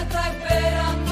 está esperando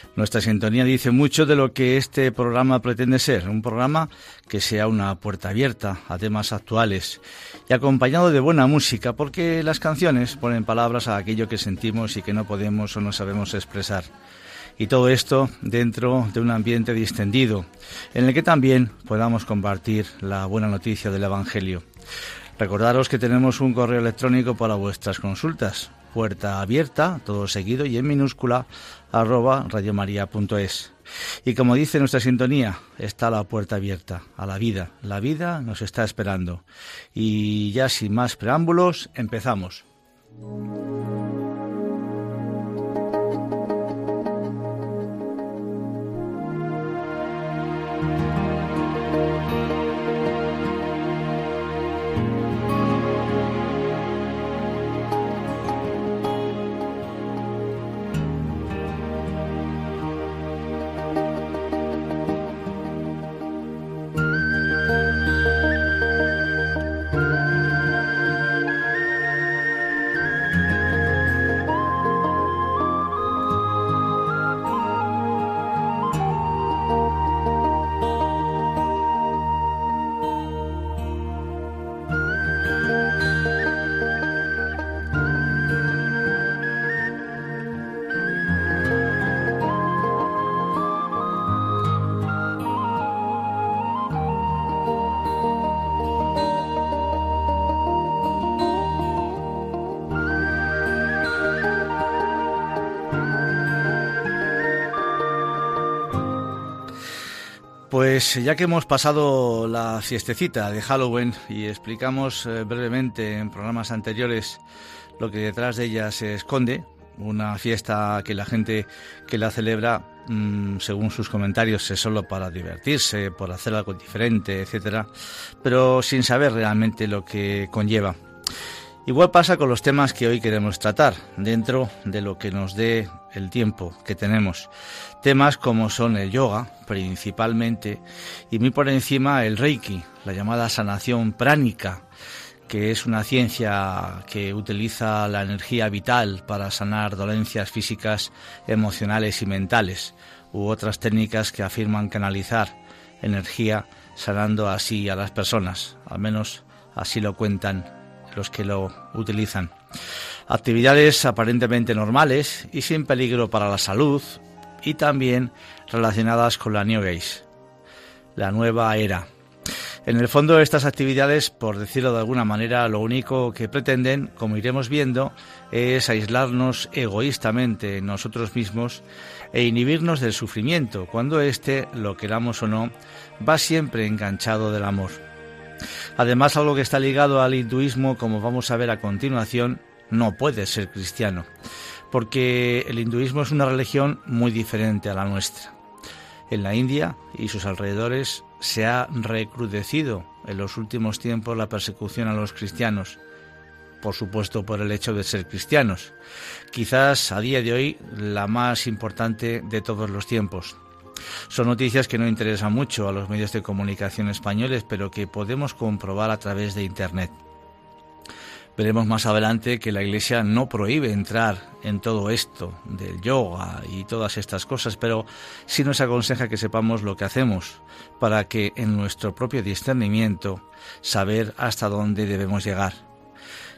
Nuestra sintonía dice mucho de lo que este programa pretende ser, un programa que sea una puerta abierta a temas actuales y acompañado de buena música, porque las canciones ponen palabras a aquello que sentimos y que no podemos o no sabemos expresar. Y todo esto dentro de un ambiente distendido, en el que también podamos compartir la buena noticia del Evangelio. Recordaros que tenemos un correo electrónico para vuestras consultas, puerta abierta, todo seguido y en minúscula, arroba radiomaria.es. Y como dice nuestra sintonía, está la puerta abierta a la vida. La vida nos está esperando. Y ya sin más preámbulos, empezamos. Pues ya que hemos pasado la fiestecita de Halloween y explicamos eh, brevemente en programas anteriores lo que detrás de ella se esconde, una fiesta que la gente que la celebra, mmm, según sus comentarios, es solo para divertirse, por hacer algo diferente, etcétera, pero sin saber realmente lo que conlleva. Igual pasa con los temas que hoy queremos tratar, dentro de lo que nos dé el tiempo que tenemos. Temas como son el yoga, principalmente, y muy por encima el reiki, la llamada sanación pránica, que es una ciencia que utiliza la energía vital para sanar dolencias físicas, emocionales y mentales, u otras técnicas que afirman canalizar energía sanando así a las personas, al menos así lo cuentan los que lo utilizan. Actividades aparentemente normales y sin peligro para la salud y también relacionadas con la New Age, la nueva era. En el fondo estas actividades, por decirlo de alguna manera, lo único que pretenden, como iremos viendo, es aislarnos egoístamente nosotros mismos e inhibirnos del sufrimiento, cuando éste, lo queramos o no, va siempre enganchado del amor. Además, algo que está ligado al hinduismo, como vamos a ver a continuación, no puede ser cristiano, porque el hinduismo es una religión muy diferente a la nuestra. En la India y sus alrededores se ha recrudecido en los últimos tiempos la persecución a los cristianos, por supuesto por el hecho de ser cristianos, quizás a día de hoy la más importante de todos los tiempos. Son noticias que no interesan mucho a los medios de comunicación españoles, pero que podemos comprobar a través de Internet. Veremos más adelante que la Iglesia no prohíbe entrar en todo esto del yoga y todas estas cosas, pero sí nos aconseja que sepamos lo que hacemos para que en nuestro propio discernimiento saber hasta dónde debemos llegar.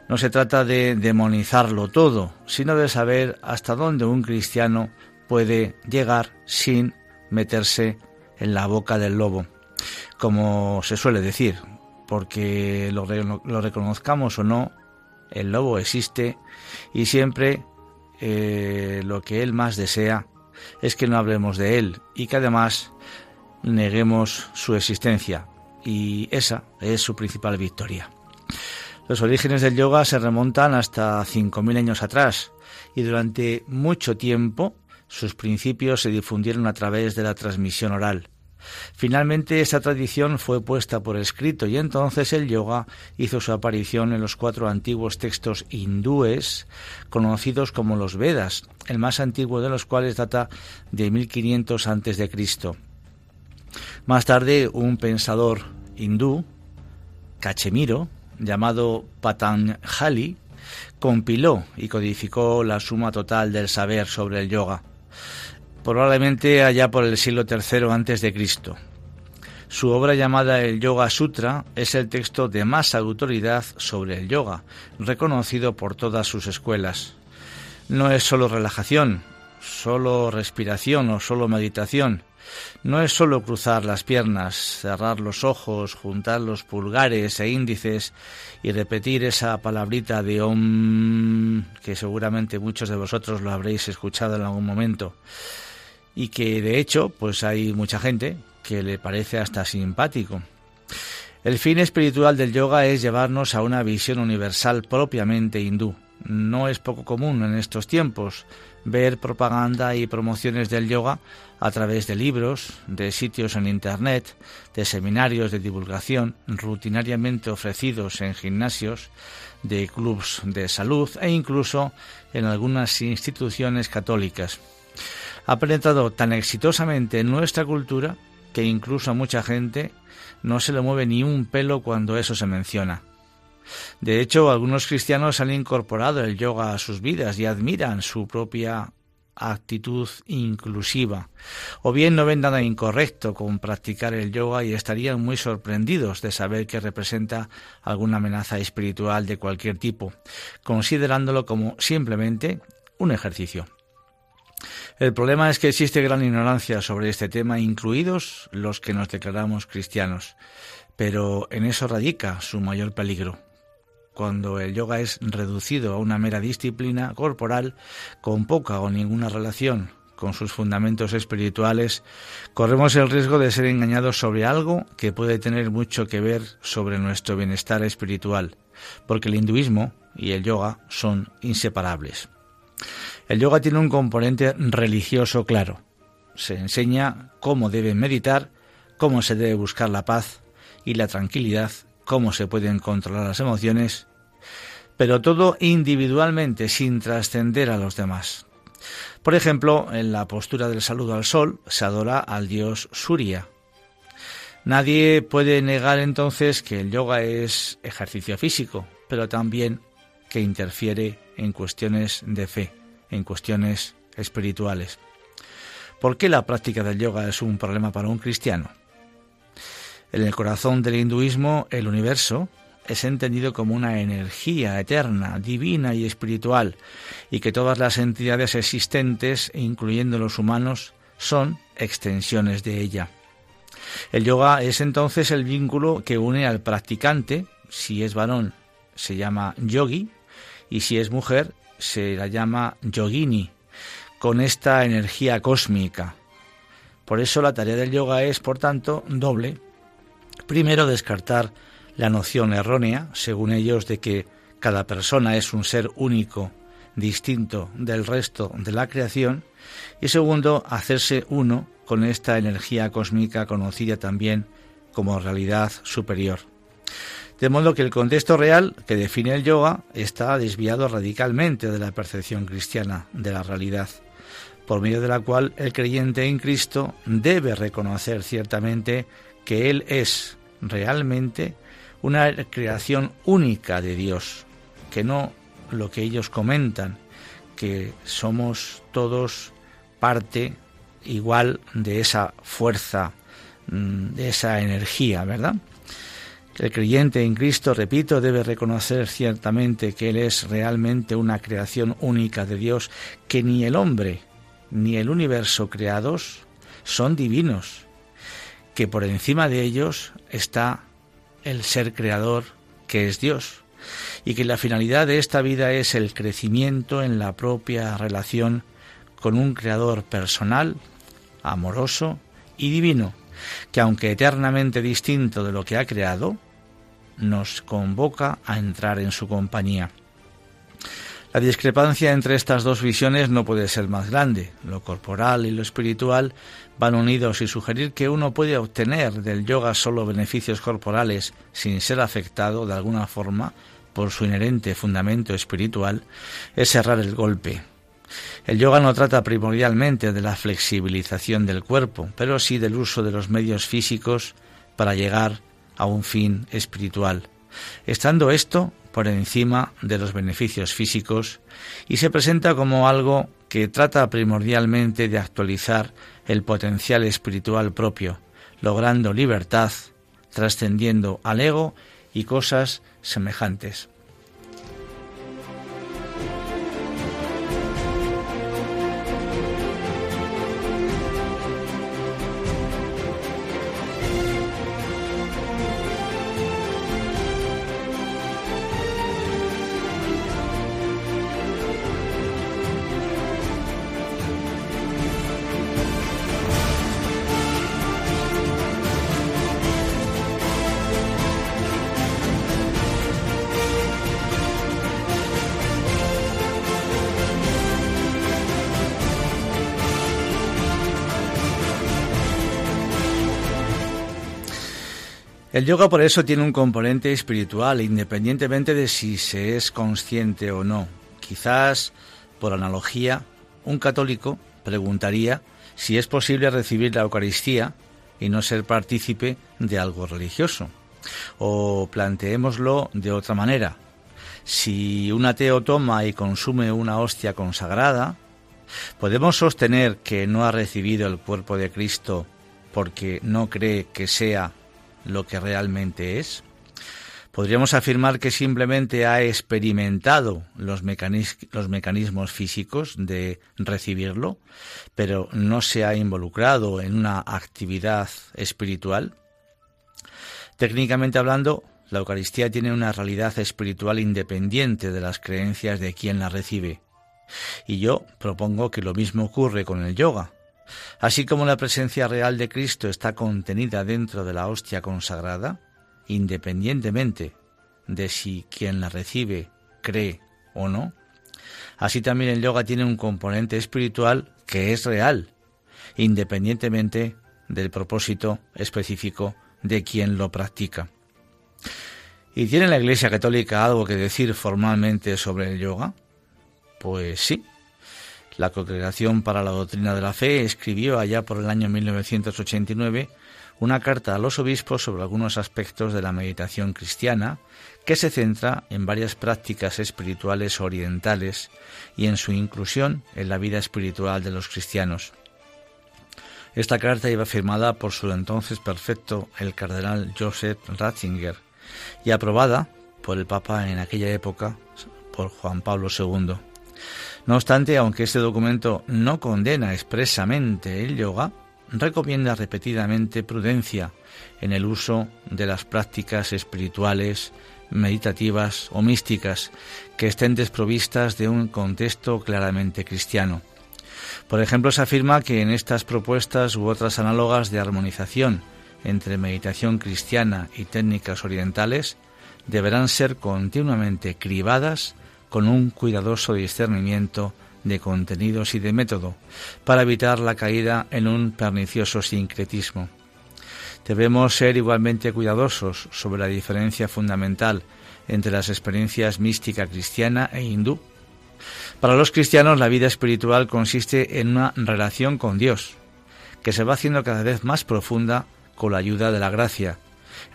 No se trata de demonizarlo todo, sino de saber hasta dónde un cristiano puede llegar sin meterse en la boca del lobo, como se suele decir, porque lo, reconozcamos o no, el lobo existe y siempre eh, lo que él más desea es que no hablemos de él y que además neguemos su existencia y esa es su principal victoria. Los orígenes del yoga se remontan hasta 5.000 años atrás y durante mucho tiempo sus principios se difundieron a través de la transmisión oral. Finalmente esta tradición fue puesta por escrito y entonces el yoga hizo su aparición en los cuatro antiguos textos hindúes conocidos como los Vedas, el más antiguo de los cuales data de 1500 a.C. Más tarde un pensador hindú, Cachemiro, llamado Patanjali, compiló y codificó la suma total del saber sobre el yoga probablemente allá por el siglo III antes de Cristo. Su obra llamada el Yoga Sutra es el texto de más autoridad sobre el yoga, reconocido por todas sus escuelas. No es solo relajación, solo respiración o solo meditación. No es solo cruzar las piernas, cerrar los ojos, juntar los pulgares e índices y repetir esa palabrita de Om que seguramente muchos de vosotros lo habréis escuchado en algún momento y que de hecho pues hay mucha gente que le parece hasta simpático. El fin espiritual del yoga es llevarnos a una visión universal propiamente hindú. No es poco común en estos tiempos ver propaganda y promociones del yoga a través de libros, de sitios en Internet, de seminarios de divulgación rutinariamente ofrecidos en gimnasios, de clubs de salud e incluso en algunas instituciones católicas ha penetrado tan exitosamente en nuestra cultura que incluso a mucha gente no se le mueve ni un pelo cuando eso se menciona. De hecho, algunos cristianos han incorporado el yoga a sus vidas y admiran su propia actitud inclusiva. O bien no ven nada incorrecto con practicar el yoga y estarían muy sorprendidos de saber que representa alguna amenaza espiritual de cualquier tipo, considerándolo como simplemente un ejercicio. El problema es que existe gran ignorancia sobre este tema, incluidos los que nos declaramos cristianos. Pero en eso radica su mayor peligro. Cuando el yoga es reducido a una mera disciplina corporal con poca o ninguna relación con sus fundamentos espirituales, corremos el riesgo de ser engañados sobre algo que puede tener mucho que ver sobre nuestro bienestar espiritual, porque el hinduismo y el yoga son inseparables. El yoga tiene un componente religioso claro. Se enseña cómo debe meditar, cómo se debe buscar la paz y la tranquilidad, cómo se pueden controlar las emociones, pero todo individualmente sin trascender a los demás. Por ejemplo, en la postura del saludo al sol se adora al dios Surya. Nadie puede negar entonces que el yoga es ejercicio físico, pero también que interfiere en cuestiones de fe en cuestiones espirituales. ¿Por qué la práctica del yoga es un problema para un cristiano? En el corazón del hinduismo, el universo es entendido como una energía eterna, divina y espiritual, y que todas las entidades existentes, incluyendo los humanos, son extensiones de ella. El yoga es entonces el vínculo que une al practicante, si es varón se llama yogi, y si es mujer se la llama yogini, con esta energía cósmica. Por eso la tarea del yoga es, por tanto, doble. Primero, descartar la noción errónea, según ellos, de que cada persona es un ser único, distinto del resto de la creación. Y segundo, hacerse uno con esta energía cósmica conocida también como realidad superior. De modo que el contexto real que define el yoga está desviado radicalmente de la percepción cristiana de la realidad, por medio de la cual el creyente en Cristo debe reconocer ciertamente que Él es realmente una creación única de Dios, que no lo que ellos comentan, que somos todos parte igual de esa fuerza, mm, de esa energía, ¿verdad? El creyente en Cristo, repito, debe reconocer ciertamente que Él es realmente una creación única de Dios, que ni el hombre ni el universo creados son divinos, que por encima de ellos está el ser creador que es Dios, y que la finalidad de esta vida es el crecimiento en la propia relación con un creador personal, amoroso y divino, que aunque eternamente distinto de lo que ha creado, nos convoca a entrar en su compañía. La discrepancia entre estas dos visiones no puede ser más grande. Lo corporal y lo espiritual van unidos y sugerir que uno puede obtener del yoga solo beneficios corporales sin ser afectado de alguna forma por su inherente fundamento espiritual es cerrar el golpe. El yoga no trata primordialmente de la flexibilización del cuerpo, pero sí del uso de los medios físicos para llegar a un fin espiritual, estando esto por encima de los beneficios físicos y se presenta como algo que trata primordialmente de actualizar el potencial espiritual propio, logrando libertad, trascendiendo al ego y cosas semejantes. El yoga por eso tiene un componente espiritual, independientemente de si se es consciente o no. Quizás, por analogía, un católico preguntaría si es posible recibir la Eucaristía y no ser partícipe de algo religioso. O planteémoslo de otra manera. Si un ateo toma y consume una hostia consagrada, ¿podemos sostener que no ha recibido el cuerpo de Cristo porque no cree que sea lo que realmente es? Podríamos afirmar que simplemente ha experimentado los, mecanismos físicos de recibirlo, pero no se ha involucrado en una actividad espiritual. Técnicamente hablando, la Eucaristía tiene una realidad espiritual independiente de las creencias de quien la recibe. Y yo propongo que lo mismo ocurre con el yoga. Así como la presencia real de Cristo está contenida dentro de la hostia consagrada, independientemente de si quien la recibe cree o no, así también el yoga tiene un componente espiritual que es real, independientemente del propósito específico de quien lo practica. ¿Y tiene la Iglesia Católica algo que decir formalmente sobre el yoga? Pues sí, la Congregación para la Doctrina de la Fe escribió allá por el año 1989 una carta a los obispos sobre algunos aspectos de la meditación cristiana que se centra en varias prácticas espirituales orientales y en su inclusión en la vida espiritual de los cristianos. Esta carta iba firmada por su entonces perfecto el cardenal Joseph Ratzinger, y aprobada por el Papa en aquella época, por Juan Pablo II. No obstante, aunque este documento no condena expresamente el yoga, recomienda repetidamente prudencia en el uso de las prácticas espirituales, meditativas o místicas que estén desprovistas de un contexto claramente cristiano. Por ejemplo, se afirma que en estas propuestas u otras análogas de armonización entre meditación cristiana y técnicas orientales deberán ser continuamente cribadas con un cuidadoso discernimiento de contenidos y de método, para evitar la caída en un pernicioso sincretismo. Debemos ser igualmente cuidadosos sobre la diferencia fundamental entre las experiencias mística cristiana e hindú. Para los cristianos la vida espiritual consiste en una relación con Dios, que se va haciendo cada vez más profunda con la ayuda de la gracia,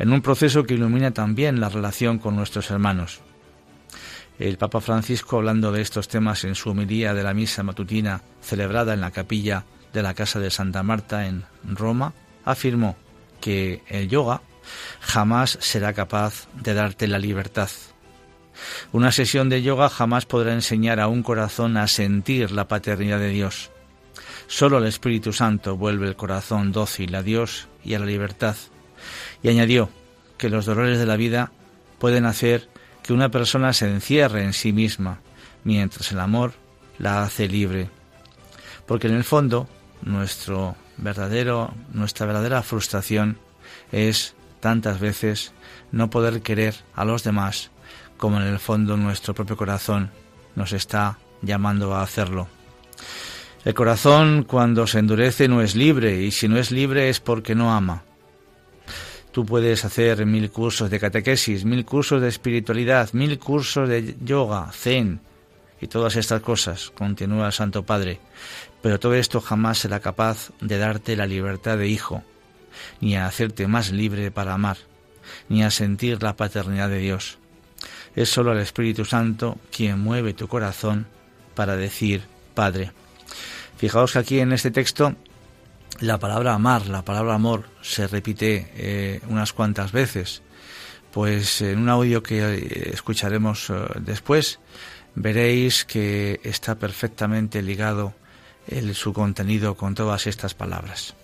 en un proceso que ilumina también la relación con nuestros hermanos. El Papa Francisco, hablando de estos temas en su homilía de la misa matutina celebrada en la capilla de la Casa de Santa Marta en Roma, afirmó que el yoga jamás será capaz de darte la libertad. Una sesión de yoga jamás podrá enseñar a un corazón a sentir la paternidad de Dios. Solo el Espíritu Santo vuelve el corazón dócil a Dios y a la libertad. Y añadió que los dolores de la vida pueden hacer que una persona se encierre en sí misma, mientras el amor la hace libre. Porque en el fondo, nuestro verdadero, nuestra verdadera frustración es tantas veces no poder querer a los demás como en el fondo nuestro propio corazón nos está llamando a hacerlo. El corazón cuando se endurece no es libre y si no es libre es porque no ama. Tú puedes hacer mil cursos de catequesis, mil cursos de espiritualidad, mil cursos de yoga, zen y todas estas cosas, continúa el Santo Padre, pero todo esto jamás será capaz de darte la libertad de hijo, ni a hacerte más libre para amar, ni a sentir la paternidad de Dios. Es sólo el Espíritu Santo quien mueve tu corazón para decir Padre. Fijaos que aquí en este texto la palabra amar, la palabra amor se repite eh, unas cuantas veces. Pues en un audio que eh, escucharemos eh, después veréis que está perfectamente ligado el, su contenido con todas estas palabras.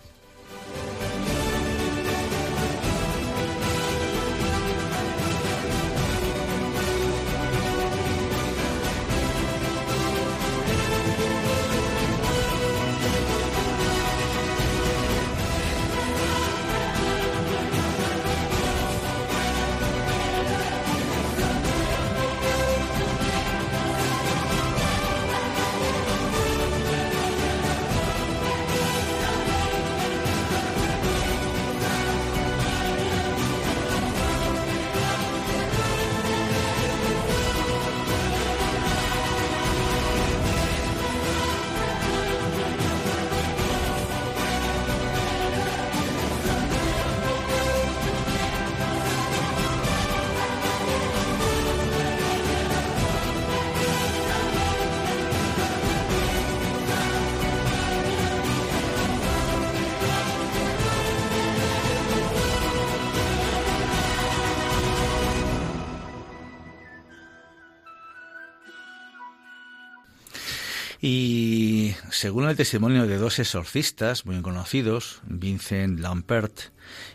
Según el testimonio de dos exorcistas muy conocidos, Vincent Lampert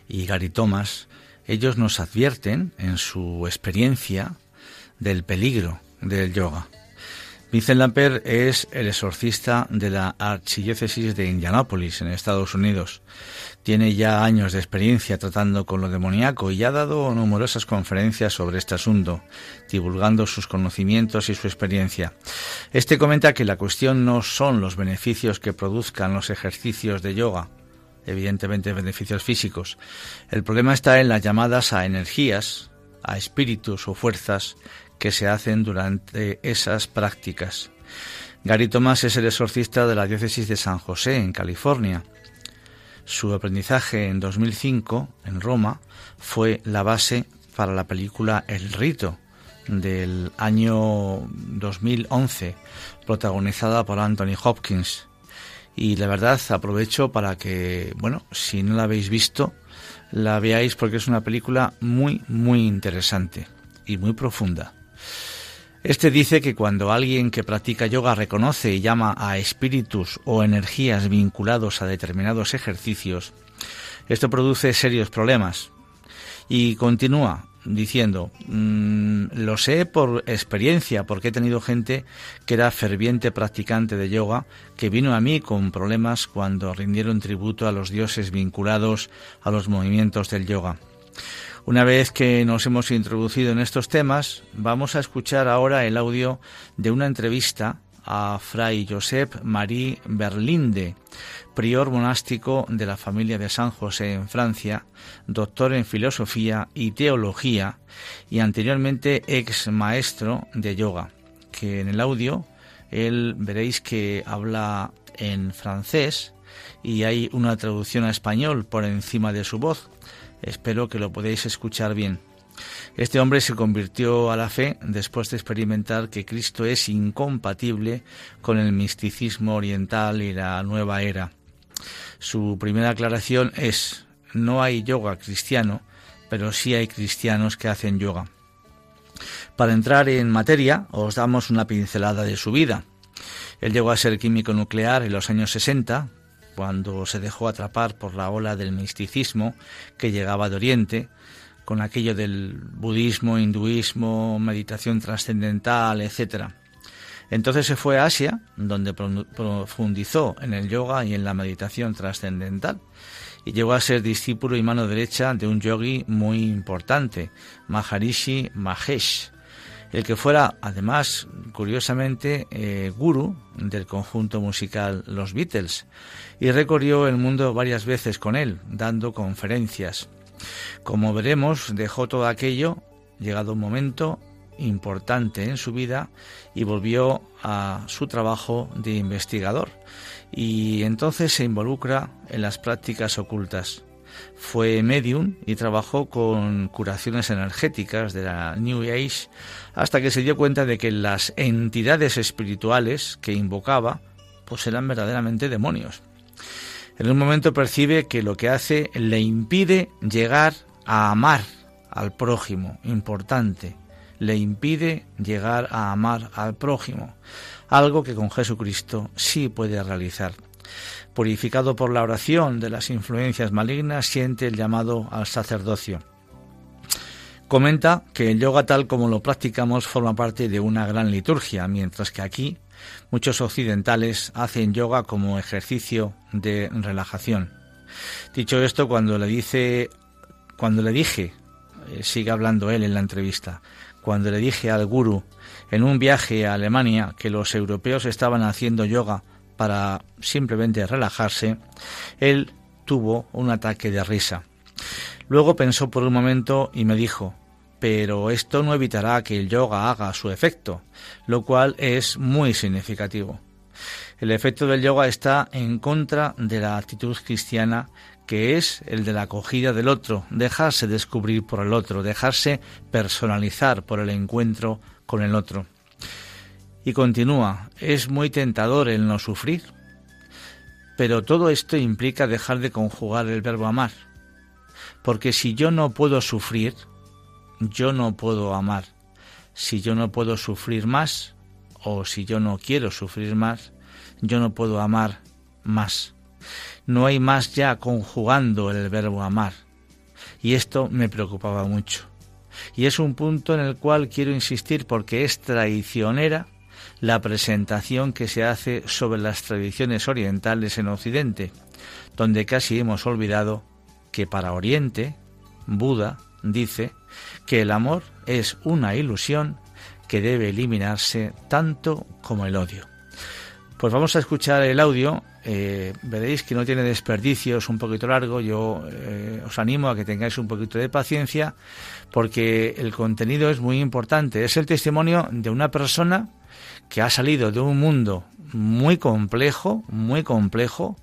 y Gary Thomas, ellos nos advierten en su experiencia del peligro del yoga. Vincent Lampert es el exorcista de la archidiócesis de Indianápolis, en Estados Unidos. Tiene ya años de experiencia tratando con lo demoníaco y ha dado numerosas conferencias sobre este asunto, divulgando sus conocimientos y su experiencia. Este comenta que la cuestión no son los beneficios que produzcan los ejercicios de yoga, evidentemente beneficios físicos. El problema está en las llamadas a energías, a espíritus o fuerzas que se hacen durante esas prácticas. Gary Thomas es el exorcista de la diócesis de San José, en California. Su aprendizaje en 2005 en Roma fue la base para la película El Rito del año 2011, protagonizada por Anthony Hopkins. Y la verdad aprovecho para que, bueno, si no la habéis visto, la veáis porque es una película muy, muy interesante y muy profunda. Este dice que cuando alguien que practica yoga reconoce y llama a espíritus o energías vinculados a determinados ejercicios, esto produce serios problemas. Y continúa diciendo, mm, lo sé por experiencia, porque he tenido gente que era ferviente practicante de yoga, que vino a mí con problemas cuando rindieron tributo a los dioses vinculados a los movimientos del yoga. Una vez que nos hemos introducido en estos temas, vamos a escuchar ahora el audio de una entrevista a Fray Josep Marie Berlinde, prior monástico de la familia de San José en Francia, doctor en filosofía y teología y anteriormente ex maestro de yoga, que en el audio él veréis que habla en francés y hay una traducción a español por encima de su voz, Espero que lo podéis escuchar bien. Este hombre se convirtió a la fe después de experimentar que Cristo es incompatible con el misticismo oriental y la nueva era. Su primera aclaración es, no hay yoga cristiano, pero sí hay cristianos que hacen yoga. Para entrar en materia, os damos una pincelada de su vida. Él llegó a ser químico nuclear en los años 60, cuando se dejó atrapar por la ola del misticismo que llegaba de Oriente, con aquello del budismo, hinduismo, meditación trascendental, etc. Entonces se fue a Asia, donde profundizó en el yoga y en la meditación trascendental, y llegó a ser discípulo y mano derecha de un yogi muy importante, Maharishi Mahesh, el que fuera además, curiosamente, eh, guru del conjunto musical Los Beatles, y recorrió el mundo varias veces con él, dando conferencias. Como veremos, dejó todo aquello, llegado un momento importante en su vida, y volvió a su trabajo de investigador, y entonces se involucra en las prácticas ocultas. Fue medium y trabajó con curaciones energéticas de la New Age hasta que se dio cuenta de que las entidades espirituales que invocaba pues eran verdaderamente demonios. En un momento percibe que lo que hace le impide llegar a amar al prójimo, importante, le impide llegar a amar al prójimo, algo que con Jesucristo sí puede realizar. Purificado por la oración de las influencias malignas, siente el llamado al sacerdocio. Comenta que el yoga tal como lo practicamos forma parte de una gran liturgia, mientras que aquí Muchos occidentales hacen yoga como ejercicio de relajación. Dicho esto, cuando le dice, cuando le dije, eh, sigue hablando él en la entrevista, cuando le dije al guru en un viaje a Alemania que los europeos estaban haciendo yoga para simplemente relajarse, él tuvo un ataque de risa. Luego pensó por un momento y me dijo, pero esto no evitará que el yoga haga su efecto, lo cual es muy significativo. El efecto del yoga está en contra de la actitud cristiana que es el de la acogida del otro, dejarse descubrir por el otro, dejarse personalizar por el encuentro con el otro. Y continúa, es muy tentador el no sufrir, pero todo esto implica dejar de conjugar el verbo amar, porque si yo no puedo sufrir, yo no puedo amar. Si yo no puedo sufrir más, o si yo no quiero sufrir más, yo no puedo amar más. No hay más ya conjugando el verbo amar. Y esto me preocupaba mucho. Y es un punto en el cual quiero insistir porque es traicionera la presentación que se hace sobre las tradiciones orientales en Occidente, donde casi hemos olvidado que para Oriente, Buda dice que el amor es una ilusión que debe eliminarse tanto como el odio. Pues vamos a escuchar el audio. Eh, veréis que no tiene desperdicio, es un poquito largo. Yo eh, os animo a que tengáis un poquito de paciencia porque el contenido es muy importante. Es el testimonio de una persona que ha salido de un mundo muy complejo, muy complejo,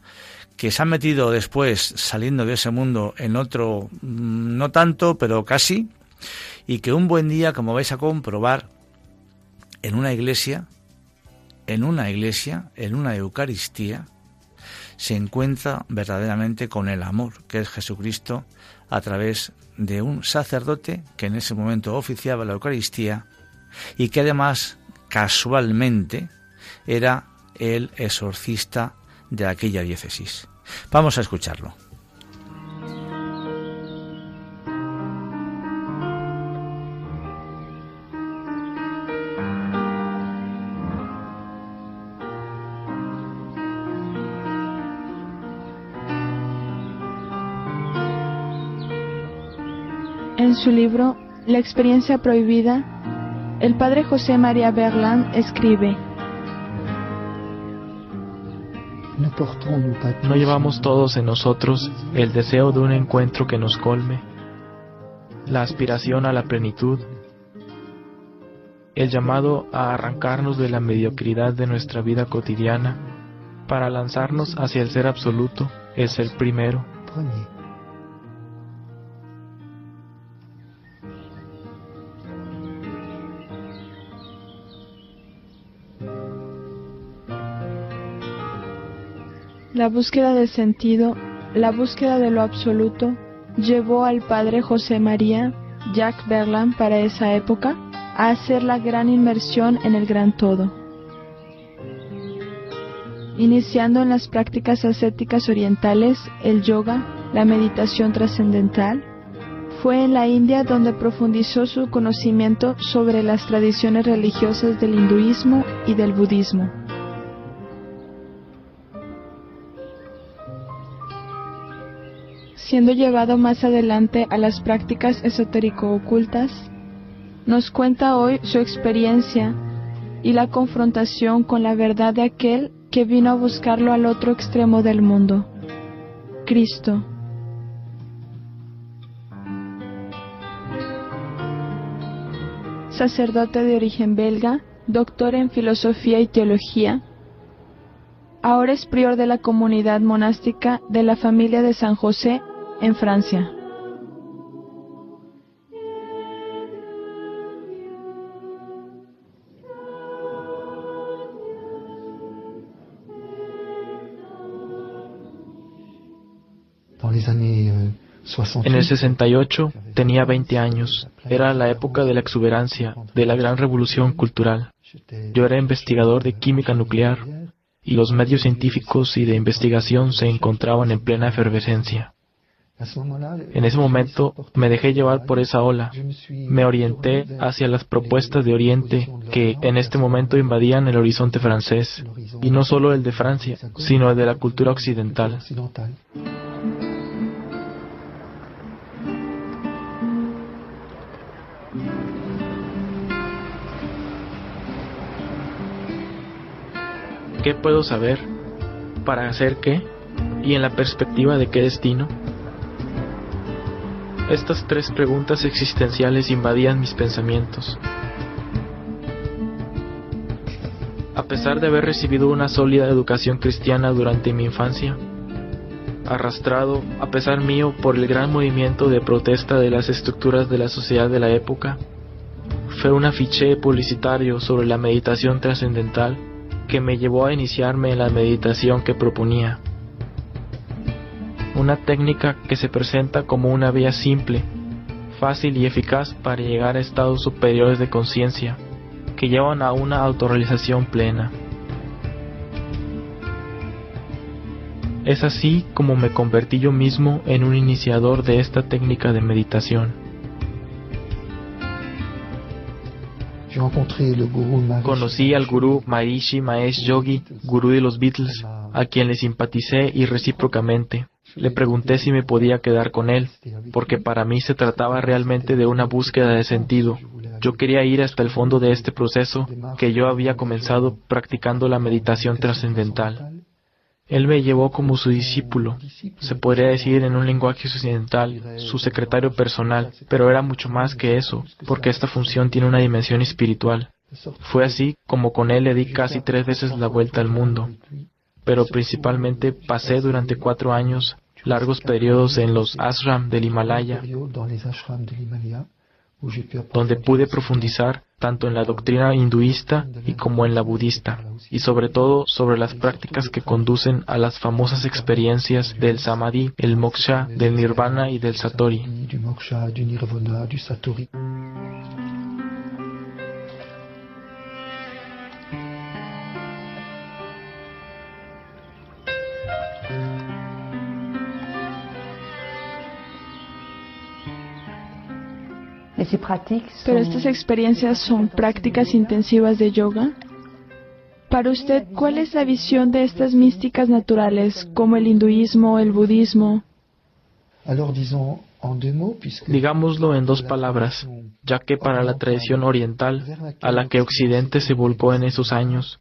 que se ha metido después, saliendo de ese mundo, en otro, mm, no tanto, pero casi, y que un buen día, como vais a comprobar, en una iglesia, en una iglesia, en una Eucaristía, se encuentra verdaderamente con el amor que es Jesucristo a través de un sacerdote que en ese momento oficiaba la Eucaristía y que además casualmente era el exorcista de aquella diócesis. Vamos a escucharlo. Su libro La experiencia prohibida, el padre José María Berland escribe, No llevamos todos en nosotros el deseo de un encuentro que nos colme, la aspiración a la plenitud, el llamado a arrancarnos de la mediocridad de nuestra vida cotidiana para lanzarnos hacia el ser absoluto, es el primero. La búsqueda de sentido, la búsqueda de lo absoluto, llevó al padre José María Jacques Berland para esa época a hacer la gran inmersión en el gran todo. Iniciando en las prácticas ascéticas orientales, el yoga, la meditación trascendental, fue en la India donde profundizó su conocimiento sobre las tradiciones religiosas del hinduismo y del budismo. Siendo llevado más adelante a las prácticas esotérico-ocultas, nos cuenta hoy su experiencia y la confrontación con la verdad de aquel que vino a buscarlo al otro extremo del mundo, Cristo. Sacerdote de origen belga, doctor en filosofía y teología, ahora es prior de la comunidad monástica de la familia de San José en Francia. En el 68 tenía 20 años. Era la época de la exuberancia, de la gran revolución cultural. Yo era investigador de química nuclear y los medios científicos y de investigación se encontraban en plena efervescencia. En ese momento me dejé llevar por esa ola. Me orienté hacia las propuestas de Oriente que en este momento invadían el horizonte francés, y no solo el de Francia, sino el de la cultura occidental. ¿Qué puedo saber? ¿Para hacer qué? ¿Y en la perspectiva de qué destino? Estas tres preguntas existenciales invadían mis pensamientos. A pesar de haber recibido una sólida educación cristiana durante mi infancia, arrastrado, a pesar mío, por el gran movimiento de protesta de las estructuras de la sociedad de la época, fue un afiche publicitario sobre la meditación trascendental que me llevó a iniciarme en la meditación que proponía una técnica que se presenta como una vía simple, fácil y eficaz para llegar a estados superiores de conciencia, que llevan a una autorrealización plena. Es así como me convertí yo mismo en un iniciador de esta técnica de meditación. Conocí al gurú Maharishi Mahesh Yogi, gurú de los Beatles, a quien le simpaticé y recíprocamente. Le pregunté si me podía quedar con él, porque para mí se trataba realmente de una búsqueda de sentido. Yo quería ir hasta el fondo de este proceso que yo había comenzado practicando la meditación trascendental. Él me llevó como su discípulo, se podría decir en un lenguaje occidental, su secretario personal, pero era mucho más que eso, porque esta función tiene una dimensión espiritual. Fue así como con él le di casi tres veces la vuelta al mundo pero principalmente pasé durante cuatro años largos periodos en los ashram del Himalaya, donde pude profundizar tanto en la doctrina hinduista y como en la budista, y sobre todo sobre las prácticas que conducen a las famosas experiencias del samadhi, el moksha, del nirvana y del satori. Pero estas experiencias son prácticas intensivas de yoga. Para usted, ¿cuál es la visión de estas místicas naturales, como el hinduismo, el budismo? Digámoslo en dos palabras, ya que para la tradición oriental, a la que Occidente se volcó en esos años,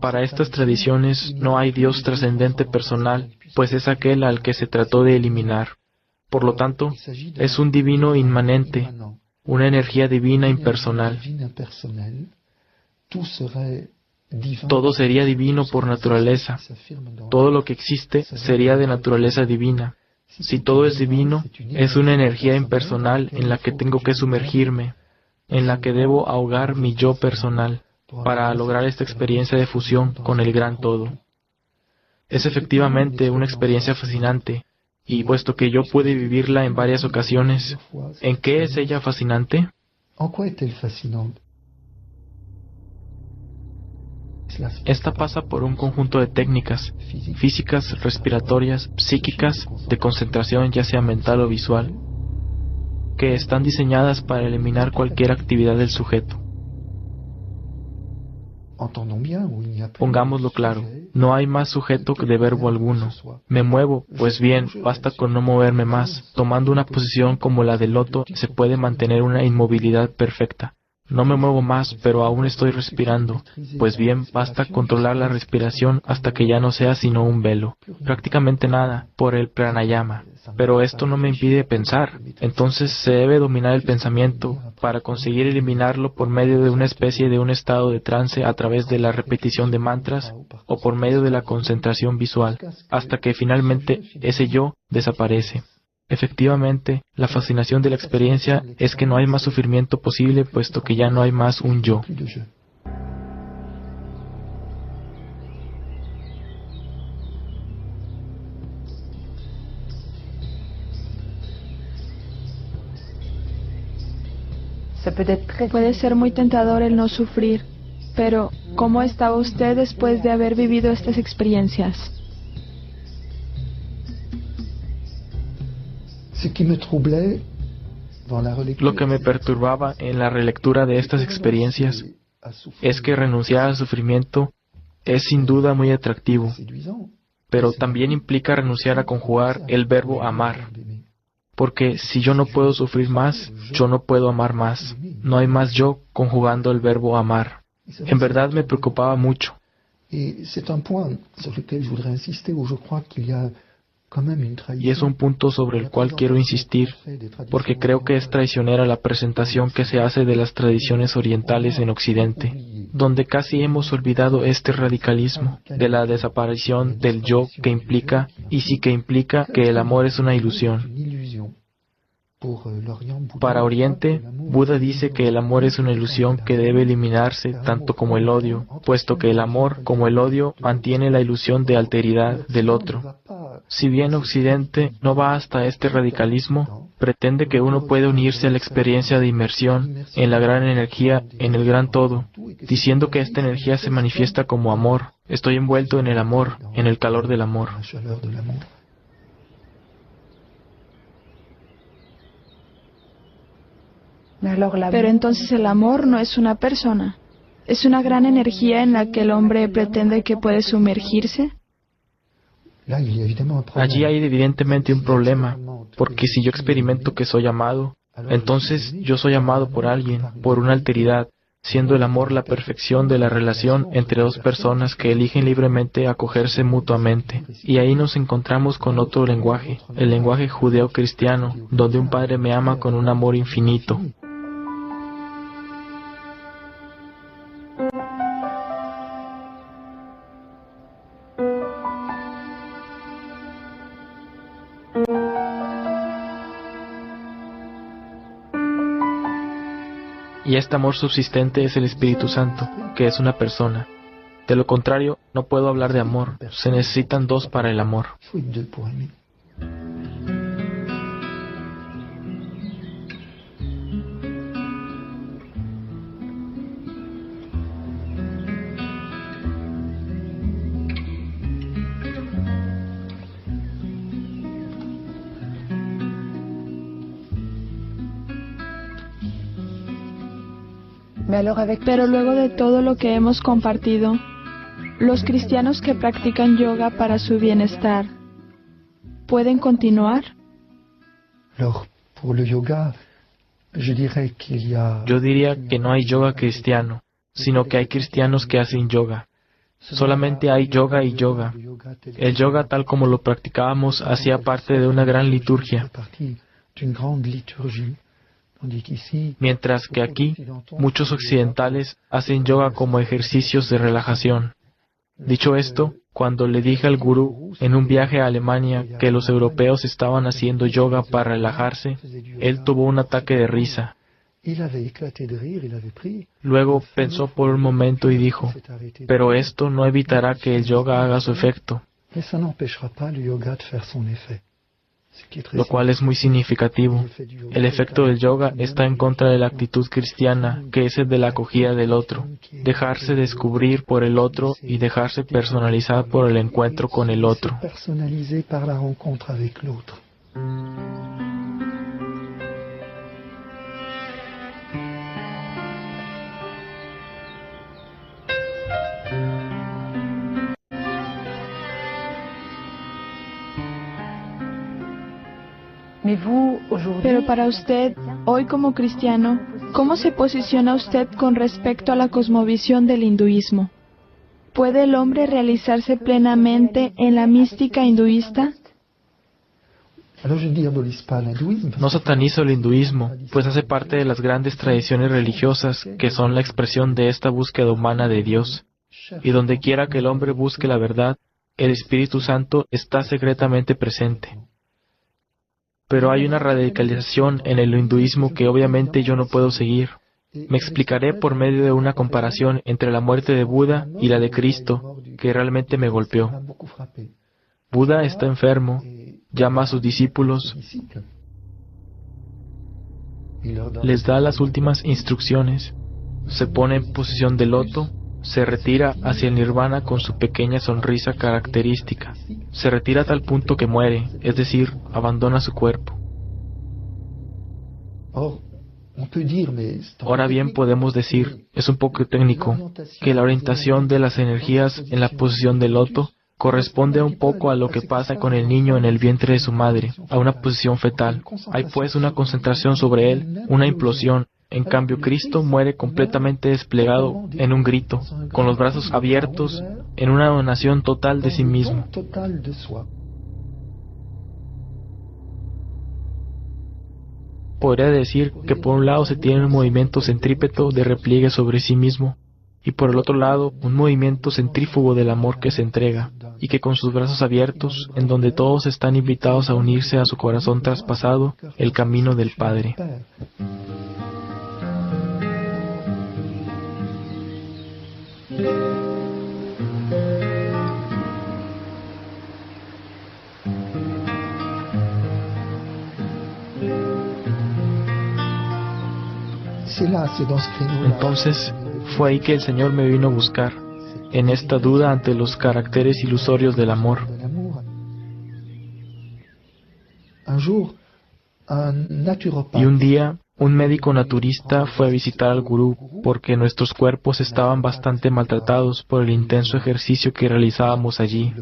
para estas tradiciones no hay Dios trascendente personal, pues es aquel al que se trató de eliminar. Por lo tanto, es un divino inmanente, una energía divina impersonal. Todo sería divino por naturaleza. Todo lo que existe sería de naturaleza divina. Si todo es divino, es una energía impersonal en la que tengo que sumergirme, en la que debo ahogar mi yo personal para lograr esta experiencia de fusión con el gran todo. Es efectivamente una experiencia fascinante, y puesto que yo pude vivirla en varias ocasiones, ¿en qué es ella fascinante? Esta pasa por un conjunto de técnicas físicas, respiratorias, psíquicas, de concentración ya sea mental o visual, que están diseñadas para eliminar cualquier actividad del sujeto. Pongámoslo claro, no hay más sujeto que de verbo alguno. Me muevo, pues bien, basta con no moverme más. Tomando una posición como la del loto se puede mantener una inmovilidad perfecta. No me muevo más, pero aún estoy respirando. Pues bien, basta controlar la respiración hasta que ya no sea sino un velo. Prácticamente nada, por el pranayama. Pero esto no me impide pensar. Entonces se debe dominar el pensamiento para conseguir eliminarlo por medio de una especie de un estado de trance a través de la repetición de mantras o por medio de la concentración visual, hasta que finalmente ese yo desaparece. Efectivamente, la fascinación de la experiencia es que no hay más sufrimiento posible puesto que ya no hay más un yo. Puede ser muy tentador el no sufrir, pero ¿cómo estaba usted después de haber vivido estas experiencias? Lo que me perturbaba en la relectura de estas experiencias es que renunciar al sufrimiento es sin duda muy atractivo, pero también implica renunciar a conjugar el verbo amar, porque si yo no puedo sufrir más, yo no puedo amar más. No hay más yo conjugando el verbo amar. En verdad me preocupaba mucho. Y es un punto sobre el cual quiero insistir, porque creo que es traicionera la presentación que se hace de las tradiciones orientales en Occidente, donde casi hemos olvidado este radicalismo de la desaparición del yo que implica, y sí que implica, que el amor es una ilusión. Para Oriente, Buda dice que el amor es una ilusión que debe eliminarse tanto como el odio, puesto que el amor, como el odio, mantiene la ilusión de alteridad del otro. Si bien Occidente no va hasta este radicalismo, pretende que uno puede unirse a la experiencia de inmersión en la gran energía, en el gran todo, diciendo que esta energía se manifiesta como amor. Estoy envuelto en el amor, en el calor del amor. Pero entonces el amor no es una persona. ¿Es una gran energía en la que el hombre pretende que puede sumergirse? Allí hay evidentemente un problema, porque si yo experimento que soy amado, entonces yo soy amado por alguien, por una alteridad, siendo el amor la perfección de la relación entre dos personas que eligen libremente acogerse mutuamente. Y ahí nos encontramos con otro lenguaje, el lenguaje judeo-cristiano, donde un padre me ama con un amor infinito, este amor subsistente es el Espíritu Santo, que es una persona. De lo contrario, no puedo hablar de amor. Se necesitan dos para el amor. Pero luego de todo lo que hemos compartido, los cristianos que practican yoga para su bienestar, ¿pueden continuar? Yo diría que no hay yoga cristiano, sino que hay cristianos que hacen yoga. Solamente hay yoga y yoga. El yoga tal como lo practicábamos hacía parte de una gran liturgia. Mientras que aquí muchos occidentales hacen yoga como ejercicios de relajación. Dicho esto, cuando le dije al gurú en un viaje a Alemania que los europeos estaban haciendo yoga para relajarse, él tuvo un ataque de risa. Luego pensó por un momento y dijo, pero esto no evitará que el yoga haga su efecto lo cual es muy significativo. El efecto del yoga está en contra de la actitud cristiana, que es el de la acogida del otro, dejarse descubrir por el otro y dejarse personalizar por el encuentro con el otro. Pero para usted, hoy como cristiano, ¿cómo se posiciona usted con respecto a la cosmovisión del hinduismo? ¿Puede el hombre realizarse plenamente en la mística hinduista? No satanizo el hinduismo, pues hace parte de las grandes tradiciones religiosas que son la expresión de esta búsqueda humana de Dios. Y donde quiera que el hombre busque la verdad, el Espíritu Santo está secretamente presente pero hay una radicalización en el hinduismo que obviamente yo no puedo seguir. Me explicaré por medio de una comparación entre la muerte de Buda y la de Cristo, que realmente me golpeó. Buda está enfermo, llama a sus discípulos, les da las últimas instrucciones, se pone en posición de loto se retira hacia el nirvana con su pequeña sonrisa característica. Se retira a tal punto que muere, es decir, abandona su cuerpo. Ahora bien podemos decir, es un poco técnico, que la orientación de las energías en la posición del loto corresponde un poco a lo que pasa con el niño en el vientre de su madre, a una posición fetal. Hay pues una concentración sobre él, una implosión, en cambio, Cristo muere completamente desplegado en un grito, con los brazos abiertos, en una donación total de sí mismo. Podría decir que por un lado se tiene un movimiento centrípeto de repliegue sobre sí mismo, y por el otro lado un movimiento centrífugo del amor que se entrega, y que con sus brazos abiertos, en donde todos están invitados a unirse a su corazón traspasado, el camino del Padre. Entonces fue ahí que el Señor me vino a buscar, en esta duda ante los caracteres ilusorios del amor. Y un día un médico naturista fue a visitar al gurú porque nuestros cuerpos estaban bastante maltratados por el intenso ejercicio que realizábamos allí.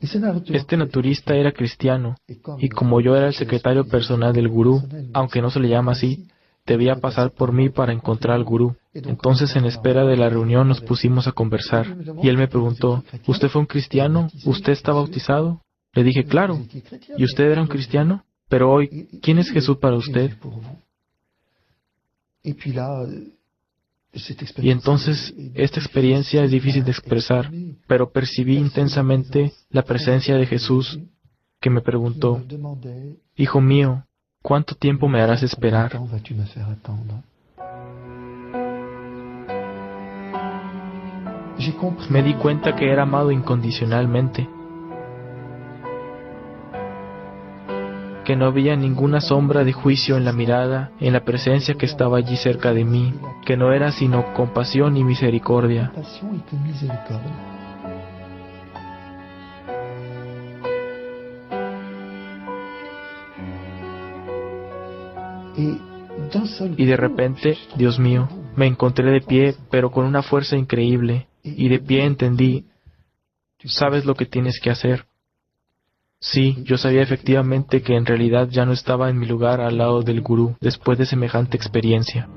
Este naturista era cristiano y como yo era el secretario personal del gurú, aunque no se le llama así, debía pasar por mí para encontrar al gurú. Entonces, en espera de la reunión, nos pusimos a conversar y él me preguntó, ¿Usted fue un cristiano? ¿Usted está bautizado? Le dije, claro. ¿Y usted era un cristiano? Pero hoy, ¿quién es Jesús para usted? Y entonces esta experiencia es difícil de expresar, pero percibí intensamente la presencia de Jesús que me preguntó, Hijo mío, ¿cuánto tiempo me harás esperar? Me di cuenta que era amado incondicionalmente, que no había ninguna sombra de juicio en la mirada, en la presencia que estaba allí cerca de mí, que no era sino compasión y misericordia. Y de repente, Dios mío, me encontré de pie, pero con una fuerza increíble, y de pie entendí, sabes lo que tienes que hacer. Sí, yo sabía efectivamente que en realidad ya no estaba en mi lugar al lado del gurú después de semejante experiencia.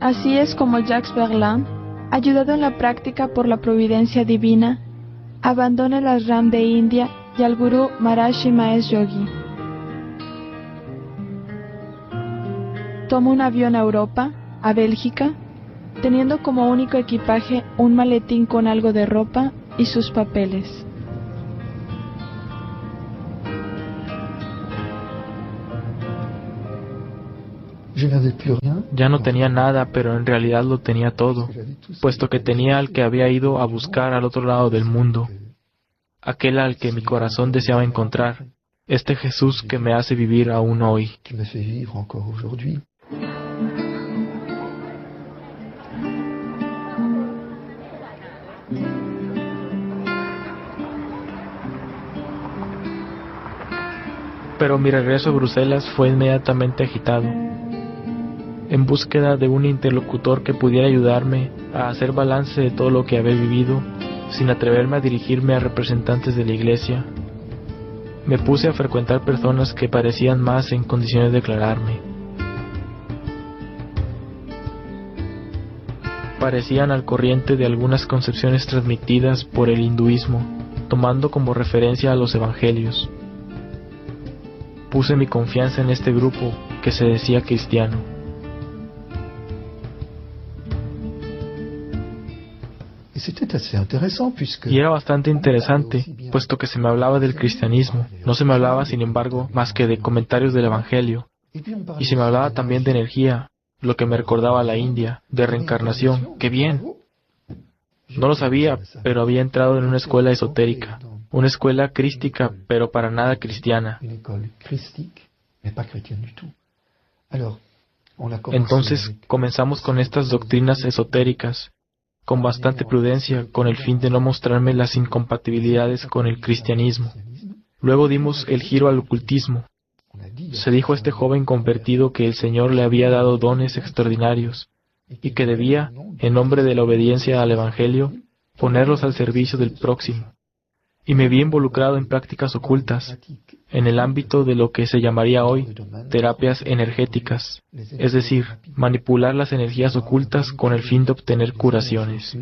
Así es como Jacques Verlaine, ayudado en la práctica por la providencia divina, abandona el ashram de India y al gurú Maharashi Mahesh Yogi. Toma un avión a Europa, a Bélgica, teniendo como único equipaje un maletín con algo de ropa y sus papeles. Ya no tenía nada, pero en realidad lo tenía todo, puesto que tenía al que había ido a buscar al otro lado del mundo, aquel al que mi corazón deseaba encontrar, este Jesús que me hace vivir aún hoy. Pero mi regreso a Bruselas fue inmediatamente agitado en búsqueda de un interlocutor que pudiera ayudarme a hacer balance de todo lo que había vivido, sin atreverme a dirigirme a representantes de la iglesia. Me puse a frecuentar personas que parecían más en condiciones de declararme. Parecían al corriente de algunas concepciones transmitidas por el hinduismo, tomando como referencia a los evangelios. Puse mi confianza en este grupo que se decía cristiano. Y era bastante interesante, puesto que se me hablaba del cristianismo. No se me hablaba, sin embargo, más que de comentarios del Evangelio. Y se me hablaba también de energía, lo que me recordaba a la India, de reencarnación. ¡Qué bien! No lo sabía, pero había entrado en una escuela esotérica, una escuela crística, pero para nada cristiana. Entonces comenzamos con estas doctrinas esotéricas, con bastante prudencia con el fin de no mostrarme las incompatibilidades con el cristianismo. Luego dimos el giro al ocultismo. Se dijo a este joven convertido que el Señor le había dado dones extraordinarios y que debía, en nombre de la obediencia al Evangelio, ponerlos al servicio del próximo y me vi involucrado en prácticas ocultas, en el ámbito de lo que se llamaría hoy terapias energéticas, es decir, manipular las energías ocultas con el fin de obtener curaciones.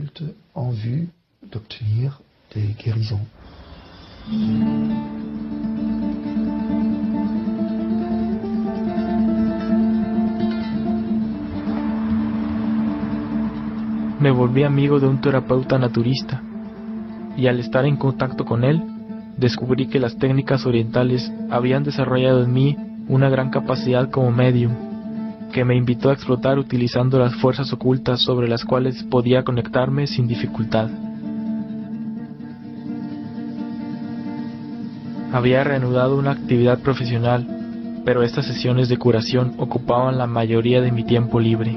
Me volví amigo de un terapeuta naturista y al estar en contacto con él, descubrí que las técnicas orientales habían desarrollado en mí una gran capacidad como medium, que me invitó a explotar utilizando las fuerzas ocultas sobre las cuales podía conectarme sin dificultad. Había reanudado una actividad profesional, pero estas sesiones de curación ocupaban la mayoría de mi tiempo libre.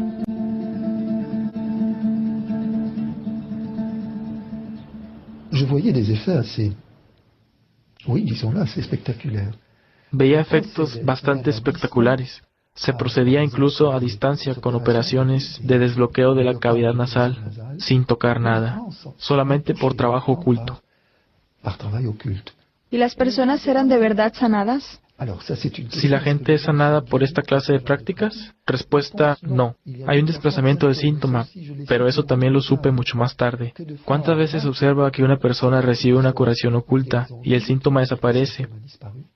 Veía efectos bastante espectaculares. Se procedía incluso a distancia con operaciones de desbloqueo de la cavidad nasal sin tocar nada, solamente por trabajo oculto. ¿Y las personas eran de verdad sanadas? Si la gente es sanada por esta clase de prácticas, respuesta no. Hay un desplazamiento de síntoma, pero eso también lo supe mucho más tarde. ¿Cuántas veces observa que una persona recibe una curación oculta y el síntoma desaparece,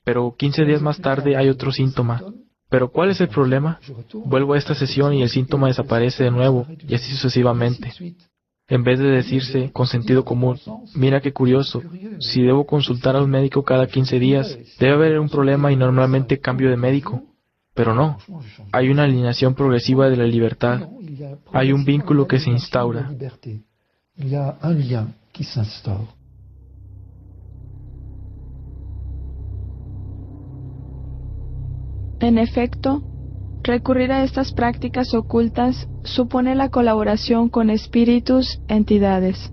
pero 15 días más tarde hay otro síntoma, Pero ¿cuál es el problema? Vuelvo a esta sesión y el síntoma desaparece de nuevo, y así sucesivamente. En vez de decirse con sentido común, mira qué curioso, si debo consultar a un médico cada 15 días, debe haber un problema y normalmente cambio de médico. Pero no, hay una alineación progresiva de la libertad, hay un vínculo que se instaura. En efecto, recurrir a estas prácticas ocultas supone la colaboración con espíritus, entidades.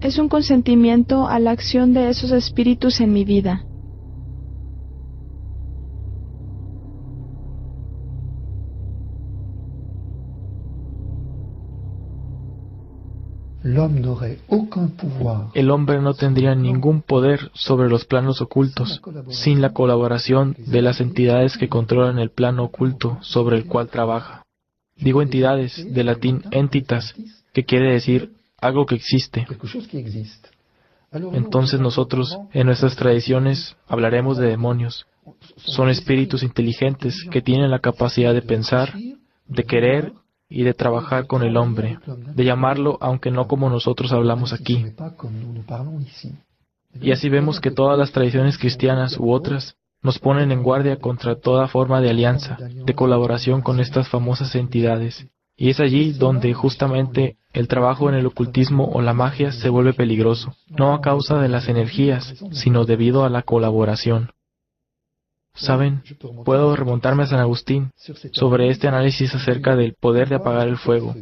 Es un consentimiento a la acción de esos espíritus en mi vida. El hombre no tendría ningún poder sobre los planos ocultos sin la colaboración de las entidades que controlan el plano oculto sobre el cual trabaja. Digo entidades, de latín entitas, que quiere decir algo que existe. Entonces nosotros, en nuestras tradiciones, hablaremos de demonios. Son espíritus inteligentes que tienen la capacidad de pensar, de querer y de trabajar con el hombre, de llamarlo aunque no como nosotros hablamos aquí. Y así vemos que todas las tradiciones cristianas u otras nos ponen en guardia contra toda forma de alianza, de colaboración con estas famosas entidades. Y es allí donde justamente el trabajo en el ocultismo o la magia se vuelve peligroso, no a causa de las energías, sino debido a la colaboración. Saben, puedo remontarme a San Agustín sobre este análisis acerca del poder de apagar el fuego.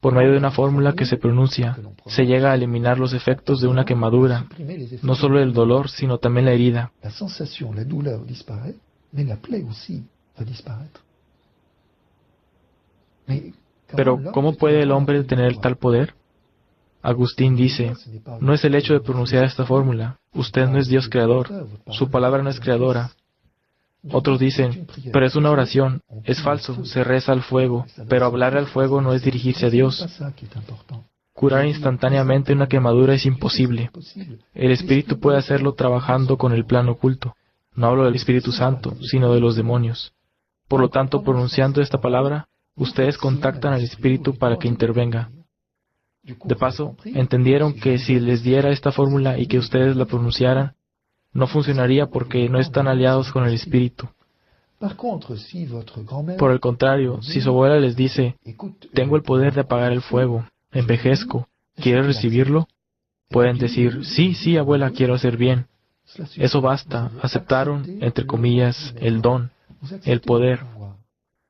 Por medio de una fórmula que se pronuncia, se llega a eliminar los efectos de una quemadura, no solo el dolor, sino también la herida. Pero, ¿cómo puede el hombre tener tal poder? Agustín dice, no es el hecho de pronunciar esta fórmula, usted no es Dios creador, su palabra no es creadora, otros dicen, pero es una oración, es falso, se reza al fuego, pero hablar al fuego no es dirigirse a Dios. Curar instantáneamente una quemadura es imposible. El Espíritu puede hacerlo trabajando con el plano oculto. No hablo del Espíritu Santo, sino de los demonios. Por lo tanto, pronunciando esta palabra, ustedes contactan al Espíritu para que intervenga. De paso, entendieron que si les diera esta fórmula y que ustedes la pronunciaran, no funcionaría porque no están aliados con el espíritu. Por el contrario, si su abuela les dice, tengo el poder de apagar el fuego, envejezco, ¿quieres recibirlo? Pueden decir, sí, sí, abuela, quiero hacer bien. Eso basta, aceptaron, entre comillas, el don, el poder.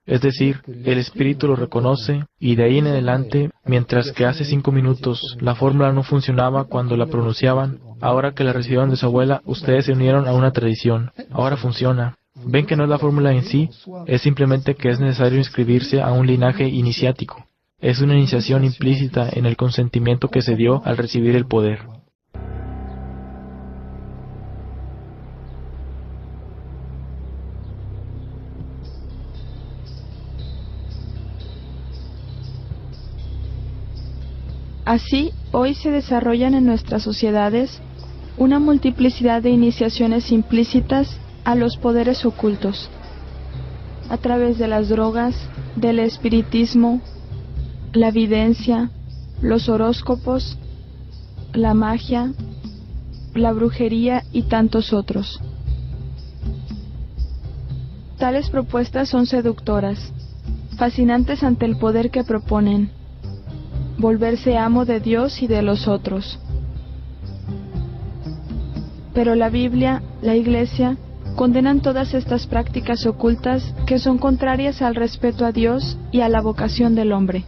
Es decir, el espíritu lo reconoce y de ahí en adelante, mientras que hace cinco minutos la fórmula no funcionaba cuando la pronunciaban, ahora que la recibieron de su abuela, ustedes se unieron a una tradición. Ahora funciona. Ven que no es la fórmula en sí, es simplemente que es necesario inscribirse a un linaje iniciático. Es una iniciación implícita en el consentimiento que se dio al recibir el poder. Así, hoy se desarrollan en nuestras sociedades una multiplicidad de iniciaciones implícitas a los poderes ocultos, a través de las drogas, del espiritismo, la videncia, los horóscopos, la magia, la brujería y tantos otros. Tales propuestas son seductoras, fascinantes ante el poder que proponen volverse amo de Dios y de los otros. Pero la Biblia, la Iglesia, condenan todas estas prácticas ocultas que son contrarias al respeto a Dios y a la vocación del hombre.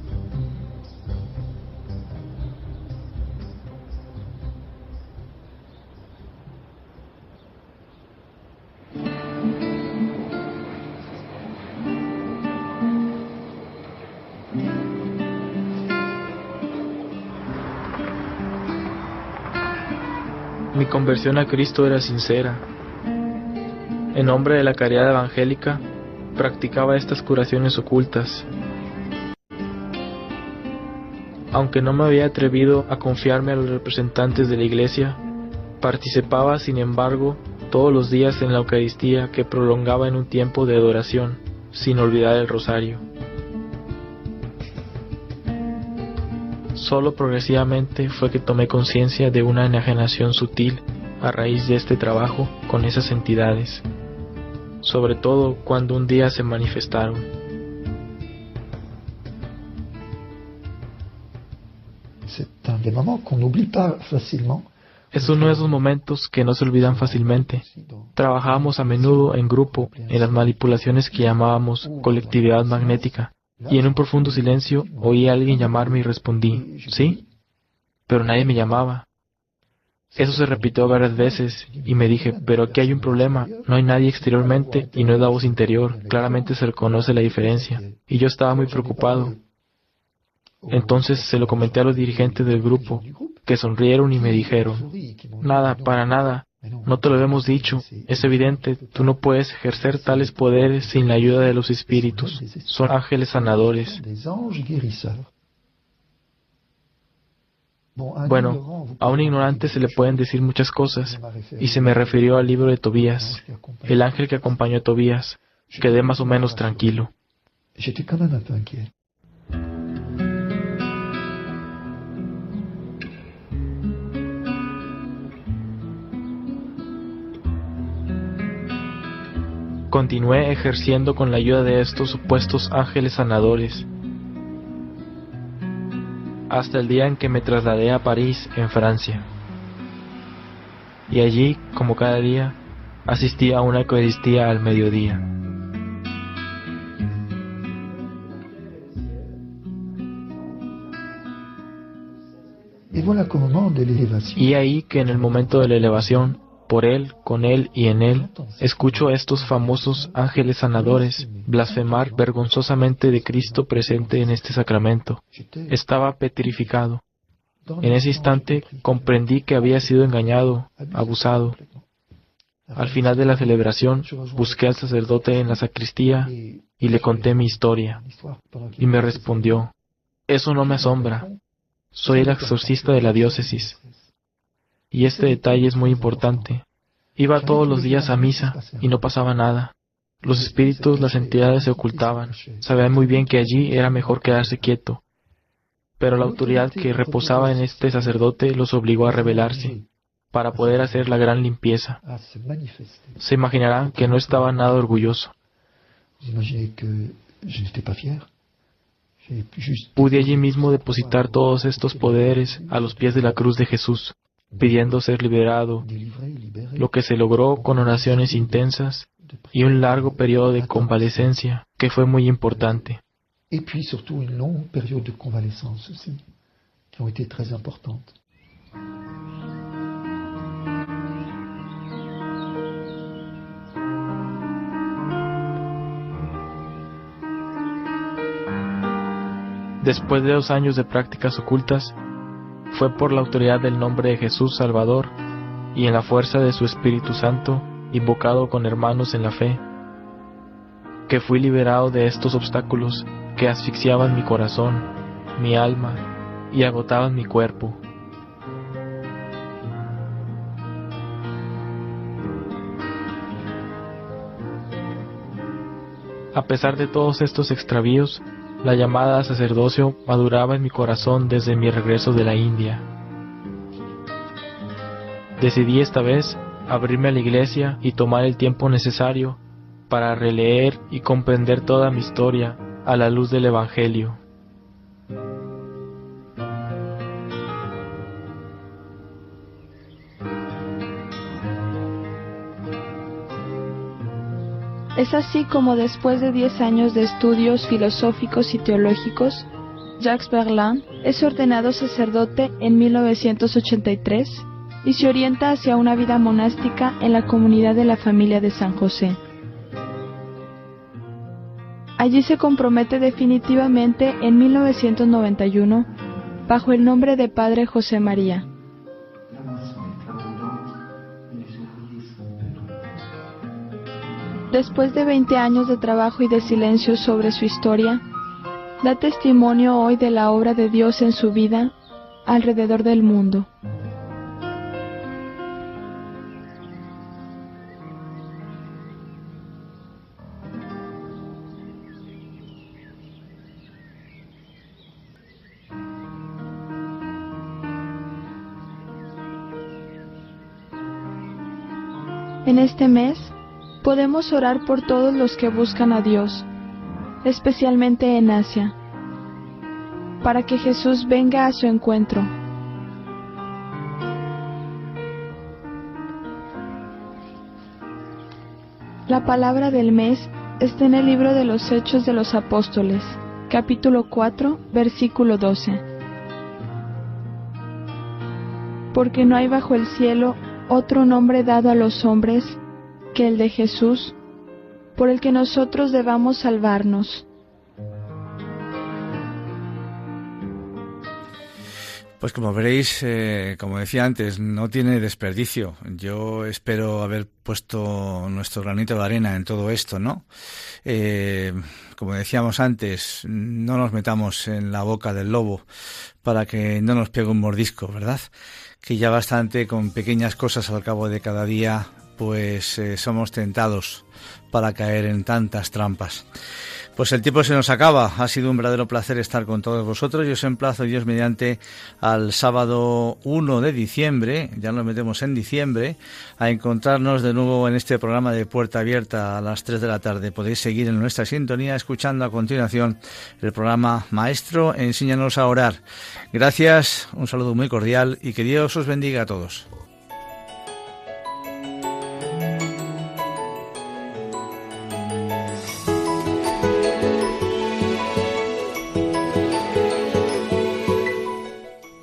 Conversión a Cristo era sincera. En nombre de la caridad evangélica, practicaba estas curaciones ocultas. Aunque no me había atrevido a confiarme a los representantes de la Iglesia, participaba, sin embargo, todos los días en la Eucaristía que prolongaba en un tiempo de adoración, sin olvidar el rosario. Solo progresivamente fue que tomé conciencia de una enajenación sutil a raíz de este trabajo con esas entidades, sobre todo cuando un día se manifestaron. Es uno de esos momentos que no se olvidan fácilmente. Trabajábamos a menudo en grupo en las manipulaciones que llamábamos colectividad magnética, y en un profundo silencio oí a alguien llamarme y respondí, ¿sí? Pero nadie me llamaba. Eso se repitió varias veces y me dije, pero aquí hay un problema, no hay nadie exteriormente y no es la voz interior, claramente se reconoce la diferencia. Y yo estaba muy preocupado. Entonces se lo comenté a los dirigentes del grupo, que sonrieron y me dijeron, nada, para nada, no te lo hemos dicho, es evidente, tú no puedes ejercer tales poderes sin la ayuda de los espíritus, son ángeles sanadores. Bueno, a un ignorante se le pueden decir muchas cosas, y se me refirió al libro de Tobías, el ángel que acompañó a Tobías. Quedé más o menos tranquilo. Continué ejerciendo con la ayuda de estos supuestos ángeles sanadores hasta el día en que me trasladé a París, en Francia. Y allí, como cada día, asistí a una Eucaristía al mediodía. Y ahí que en el momento de la elevación por Él, con Él y en Él, escucho a estos famosos ángeles sanadores blasfemar vergonzosamente de Cristo presente en este sacramento. Estaba petrificado. En ese instante comprendí que había sido engañado, abusado. Al final de la celebración busqué al sacerdote en la sacristía y le conté mi historia. Y me respondió, eso no me asombra. Soy el exorcista de la diócesis. Y este detalle es muy importante. Iba todos los días a misa y no pasaba nada. Los espíritus, las entidades se ocultaban. Sabían muy bien que allí era mejor quedarse quieto. Pero la autoridad que reposaba en este sacerdote los obligó a rebelarse para poder hacer la gran limpieza. Se imaginarán que no estaba nada orgulloso. Pude allí mismo depositar todos estos poderes a los pies de la cruz de Jesús pidiendo ser liberado, lo que se logró con oraciones intensas y un largo periodo de convalecencia que fue muy importante. Después de dos años de prácticas ocultas, fue por la autoridad del nombre de Jesús Salvador y en la fuerza de su Espíritu Santo, invocado con hermanos en la fe, que fui liberado de estos obstáculos que asfixiaban mi corazón, mi alma y agotaban mi cuerpo. A pesar de todos estos extravíos, la llamada a sacerdocio maduraba en mi corazón desde mi regreso de la India. Decidí esta vez abrirme a la iglesia y tomar el tiempo necesario para releer y comprender toda mi historia a la luz del Evangelio. Es así como después de 10 años de estudios filosóficos y teológicos, Jacques Berlin es ordenado sacerdote en 1983 y se orienta hacia una vida monástica en la comunidad de la familia de San José. Allí se compromete definitivamente en 1991 bajo el nombre de Padre José María. después de 20 años de trabajo y de silencio sobre su historia, da testimonio hoy de la obra de Dios en su vida alrededor del mundo. En este mes podemos orar por todos los que buscan a Dios, especialmente en Asia, para que Jesús venga a su encuentro. La palabra del mes está en el libro de los Hechos de los Apóstoles, capítulo 4, versículo 12. Porque no hay bajo el cielo otro nombre dado a los hombres que el de Jesús, por el que nosotros debamos salvarnos. Pues como veréis, eh, como decía antes, no tiene desperdicio. Yo espero haber puesto nuestro granito de arena en todo esto, ¿no? Eh, como decíamos antes, no nos metamos en la boca del lobo para que no nos pegue un mordisco, ¿verdad? Que ya bastante con pequeñas cosas al cabo de cada día, pues eh, somos tentados para caer en tantas trampas. Pues el tiempo se nos acaba. Ha sido un verdadero placer estar con todos vosotros. Yo os emplazo, Dios mediante, al sábado 1 de diciembre, ya nos metemos en diciembre, a encontrarnos de nuevo en este programa de Puerta Abierta a las 3 de la tarde. Podéis seguir en nuestra sintonía escuchando a continuación el programa Maestro, enséñanos a orar. Gracias, un saludo muy cordial y que Dios os bendiga a todos.